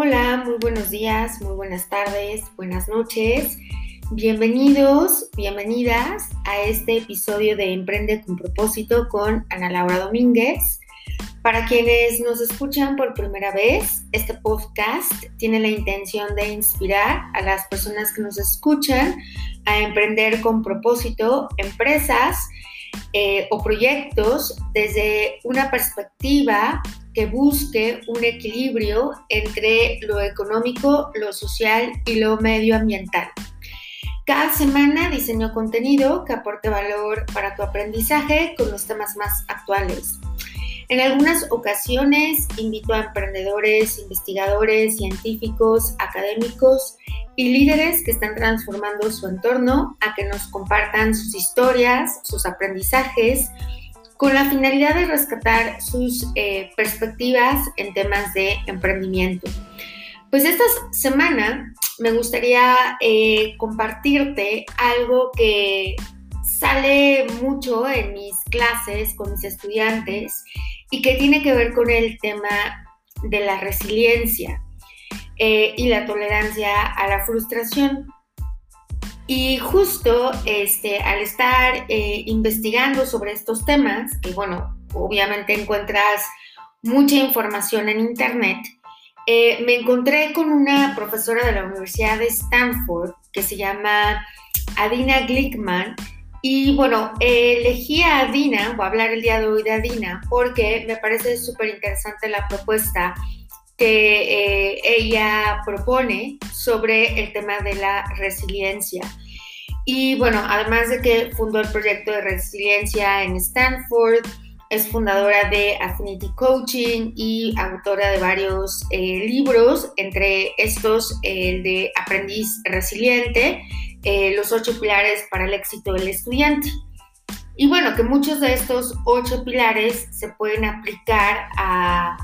Hola, muy buenos días, muy buenas tardes, buenas noches. Bienvenidos, bienvenidas a este episodio de Emprende con propósito con Ana Laura Domínguez. Para quienes nos escuchan por primera vez, este podcast tiene la intención de inspirar a las personas que nos escuchan a emprender con propósito empresas eh, o proyectos desde una perspectiva que busque un equilibrio entre lo económico, lo social y lo medioambiental. Cada semana diseño contenido que aporte valor para tu aprendizaje con los temas más actuales. En algunas ocasiones invito a emprendedores, investigadores, científicos, académicos y líderes que están transformando su entorno a que nos compartan sus historias, sus aprendizajes, con la finalidad de rescatar sus eh, perspectivas en temas de emprendimiento. Pues esta semana me gustaría eh, compartirte algo que sale mucho en mis clases con mis estudiantes y que tiene que ver con el tema de la resiliencia eh, y la tolerancia a la frustración. Y justo este, al estar eh, investigando sobre estos temas, que bueno, obviamente encuentras mucha información en Internet, eh, me encontré con una profesora de la Universidad de Stanford que se llama Adina Glickman. Y bueno, elegí a Adina, voy a hablar el día de hoy de Adina, porque me parece súper interesante la propuesta que eh, ella propone sobre el tema de la resiliencia. Y bueno, además de que fundó el proyecto de resiliencia en Stanford, es fundadora de Affinity Coaching y autora de varios eh, libros, entre estos el de Aprendiz Resiliente, eh, los ocho pilares para el éxito del estudiante. Y bueno, que muchos de estos ocho pilares se pueden aplicar a,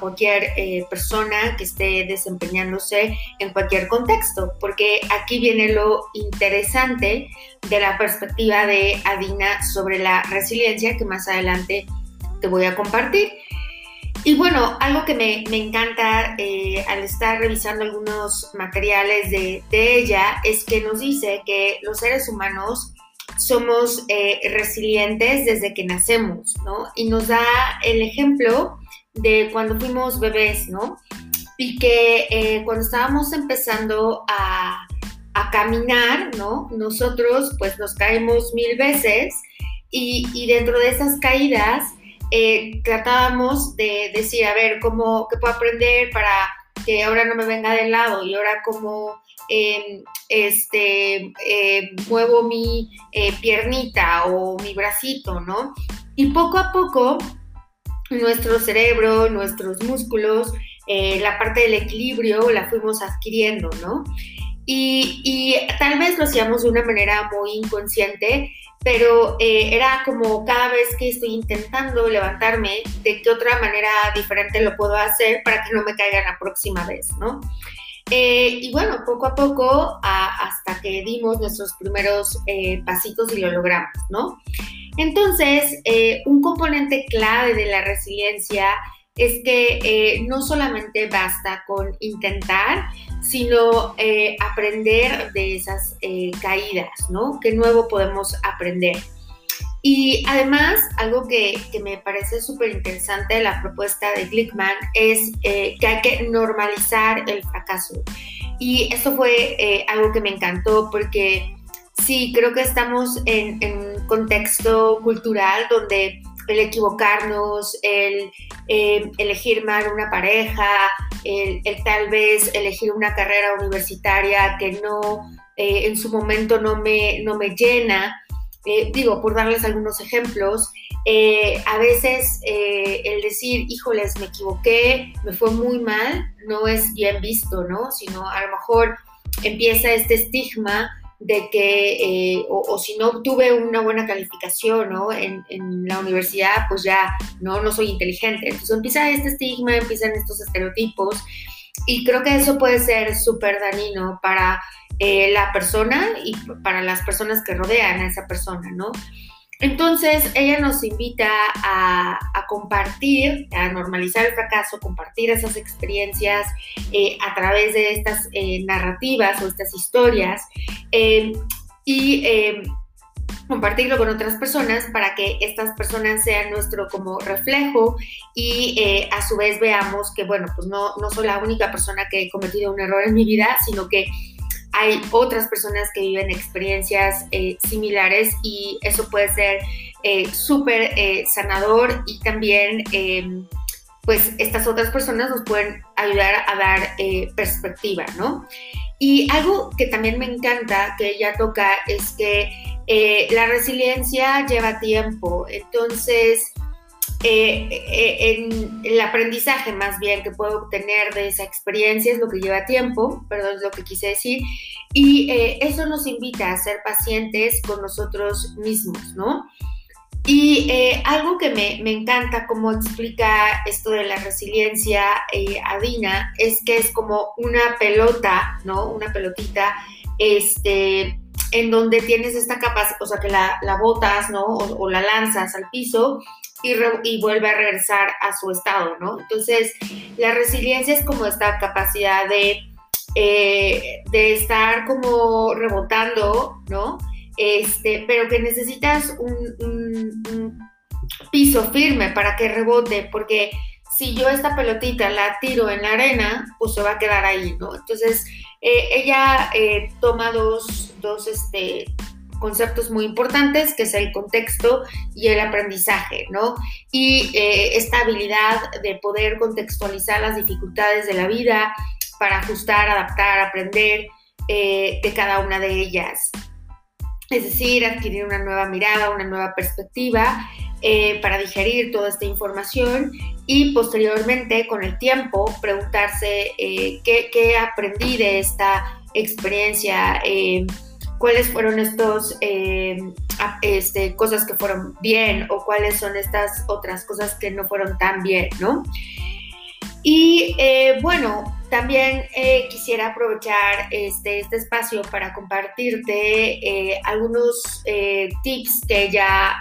cualquier eh, persona que esté desempeñándose en cualquier contexto, porque aquí viene lo interesante de la perspectiva de Adina sobre la resiliencia que más adelante te voy a compartir. Y bueno, algo que me, encanta eh, al estar revisando algunos materiales de, de ella es que nos dice que los seres humanos somos eh, resilientes desde que nacemos, ¿no? Y nos da el ejemplo de cuando fuimos bebés, ¿no? Y que eh, cuando estábamos empezando a, caminar, ¿no? Nosotros pues nos caemos mil veces y, dentro de esas caídas eh, tratábamos de decir, a ver, ¿cómo, ¿qué puedo aprender para que ahora no me venga de lado y ahora cómo este, eh, muevo mi eh, piernita o mi bracito, ¿no? Y poco a poco nuestro cerebro, nuestros músculos, eh, la parte del equilibrio la fuimos adquiriendo, ¿no? Y, y, tal vez lo hacíamos de una manera muy inconsciente, pero era como cada vez que estoy intentando levantarme, de qué otra manera diferente lo puedo hacer para que no me caiga la próxima vez, ¿no? Eh, y bueno, poco a poco, hasta que dimos nuestros primeros eh, pasitos y lo logramos, ¿no? Entonces, eh, un componente clave de la resiliencia es que no solamente basta con intentar, sino aprender de esas caídas, ¿no? ¿Qué nuevo podemos aprender? Y además, algo que, me parece súper interesante de la propuesta de Glickman es eh, que hay que normalizar el fracaso. Y eso fue eh, algo que me encantó porque sí, creo que estamos en, un contexto cultural donde el equivocarnos, el eh, elegir mal una pareja, el, tal vez elegir una carrera universitaria que no, en su momento no me, no me llena, eh, digo, por darles algunos ejemplos, eh, a veces eh, el decir, híjoles, me equivoqué, me fue muy mal, no es bien visto, ¿no? Sino a lo mejor empieza este estigma de que, o, si no tuve una buena calificación, ¿no? En, en, la universidad, pues ya, no, no soy inteligente. Entonces empieza este estigma, empiezan estos estereotipos, y creo que eso puede ser súper dañino para eh, la persona y para las personas que rodean a esa persona, ¿no? entonces, ella nos invita a, compartir, a normalizar el fracaso, compartir esas experiencias eh, a través de estas eh, narrativas o estas historias y compartirlo con otras personas para que estas personas sean nuestro como reflejo y a su vez veamos que, bueno, pues no, no soy la única persona que he cometido un error en mi vida, sino que hay otras personas que viven experiencias eh, similares y eso puede ser eh, súper eh, sanador y también pues estas otras personas nos pueden ayudar a dar perspectiva, ¿no? Y algo que también me encanta que ella toca es que la resiliencia lleva tiempo, entonces eh, eh, en el aprendizaje más bien que puedo obtener de esa experiencia es lo que lleva tiempo, perdón, es lo que quise decir, y eh, eso nos invita a ser pacientes con nosotros mismos, ¿no? Y algo que me, me, encanta cómo explica esto de la resiliencia Adina es que es como una pelota, ¿no? Una pelotita, este, en donde tienes esta capacidad, o sea, que la, la botas, ¿no? O, o, la lanzas al piso y, vuelve a regresar a su estado, ¿no? Entonces, la resiliencia es como esta capacidad de, eh, de estar como rebotando, ¿no? Este, pero que necesitas un, piso firme para que rebote, porque si yo esta pelotita la tiro en la arena, pues se va a quedar ahí, ¿no? Entonces, eh, ella eh, toma dos, dos, este, conceptos muy importantes, que es el contexto y el aprendizaje, ¿no? Y eh, esta habilidad de poder contextualizar las dificultades de la vida para ajustar, adaptar, aprender eh, de cada una de ellas. Es decir, adquirir una nueva mirada, una nueva perspectiva eh, para digerir toda esta información y posteriormente, con el tiempo, preguntarse qué, qué, aprendí de esta experiencia cuáles fueron estos eh, este, cosas que fueron bien o cuáles son estas otras cosas que no fueron tan bien, ¿no? Y eh, bueno, también eh, quisiera aprovechar este, este, espacio para compartirte algunos tips que ella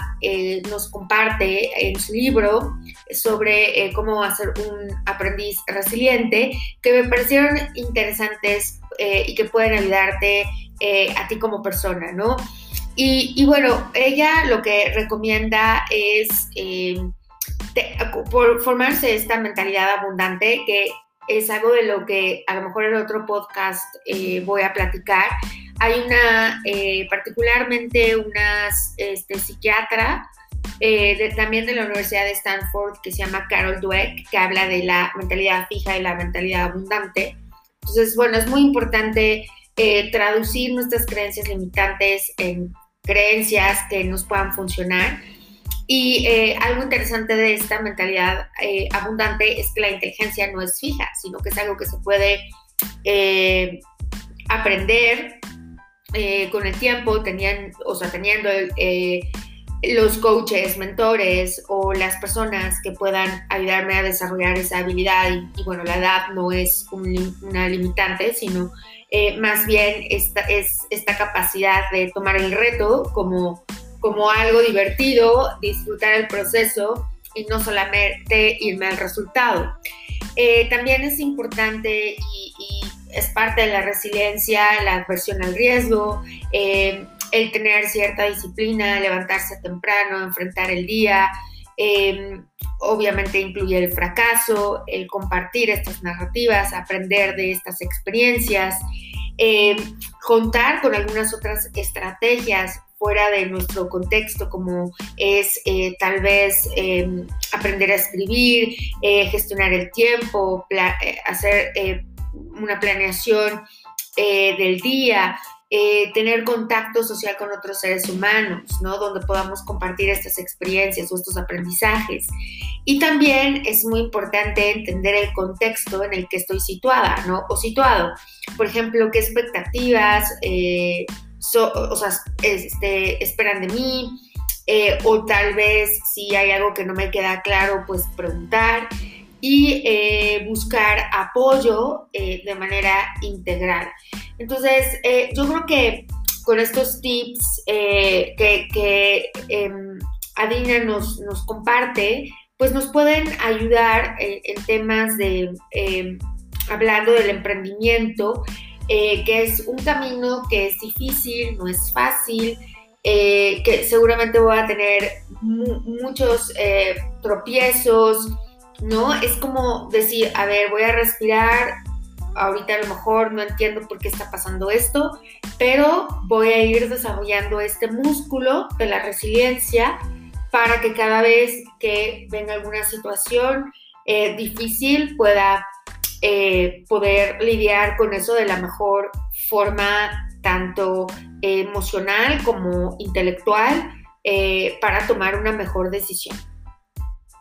nos comparte en su libro sobre cómo hacer un aprendiz resiliente, que me parecieron interesantes y que pueden ayudarte eh, a ti como persona, ¿no? Y, bueno, ella lo que recomienda es eh, formarse esta mentalidad abundante, que es algo de lo que a lo mejor en otro podcast eh, voy a platicar. Hay una, particularmente una este, psiquiatra, también de la Universidad de Stanford, que se llama Carol Dweck, que habla de la mentalidad fija y la mentalidad abundante. Entonces, bueno, es muy importante eh, traducir nuestras creencias limitantes en creencias que nos puedan funcionar. Y eh, algo interesante de esta mentalidad eh, abundante es que la inteligencia no es fija, sino que es algo que se puede aprender con el tiempo, tenían, o sea, teniendo los coaches, mentores o las personas que puedan ayudarme a desarrollar esa habilidad. Y, bueno, la edad no es una limitante, sino eh, más bien esta, es esta capacidad de tomar el reto como, como algo divertido, disfrutar el proceso y no solamente irme al resultado. Eh, también es importante y, es parte de la resiliencia, la adversión al riesgo, eh, el tener cierta disciplina, levantarse temprano, enfrentar el día, obviamente incluye el fracaso, el compartir estas narrativas, aprender de estas experiencias, eh, contar con algunas otras estrategias fuera de nuestro contexto, como es eh, tal vez em, aprender a escribir, eh, gestionar el tiempo, hacer una planeación del día, eh, tener contacto social con otros seres humanos, ¿no? Donde podamos compartir estas experiencias o estos aprendizajes. Y también es muy importante entender el contexto en el que estoy situada, ¿no? O situado. Por ejemplo, qué expectativas eh, o sea, este, esperan de mí, eh, o tal vez si hay algo que no me queda claro, pues preguntar y eh, buscar apoyo eh, de manera integral. Entonces, eh, yo creo que con estos tips eh, que, em, Adina nos, comparte, pues nos pueden ayudar en, temas de, em, hablando del emprendimiento, eh, que es un camino que es difícil, no es fácil, que seguramente voy a tener muchos tropiezos, ¿no? Es como decir, a ver, voy a respirar, ahorita a lo mejor no entiendo por qué está pasando esto, pero voy a ir desarrollando este músculo de la resiliencia para que cada vez que venga alguna situación eh, difícil pueda eh, poder lidiar con eso de la mejor forma, tanto emocional como intelectual, eh, para tomar una mejor decisión.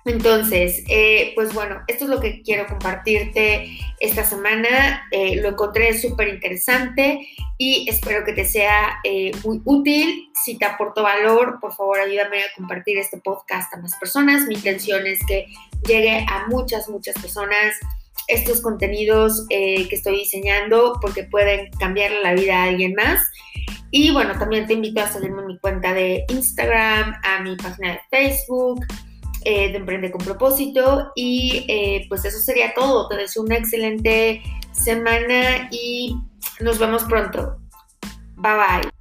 Entonces, eh, pues bueno, esto es lo que quiero compartirte esta semana. Eh, lo encontré súper interesante y espero que te sea eh, muy útil. Si te aportó valor, por favor ayúdame a compartir este podcast a más personas. Mi intención es que llegue a muchas, muchas personas estos contenidos que estoy diseñando porque pueden cambiar la vida a alguien más. Y bueno, también te invito a seguirme en mi cuenta de Instagram, a mi página de Facebook eh, de Emprende con propósito. Y eh, pues eso sería todo. Te deseo una excelente semana y nos vemos pronto. Bye bye.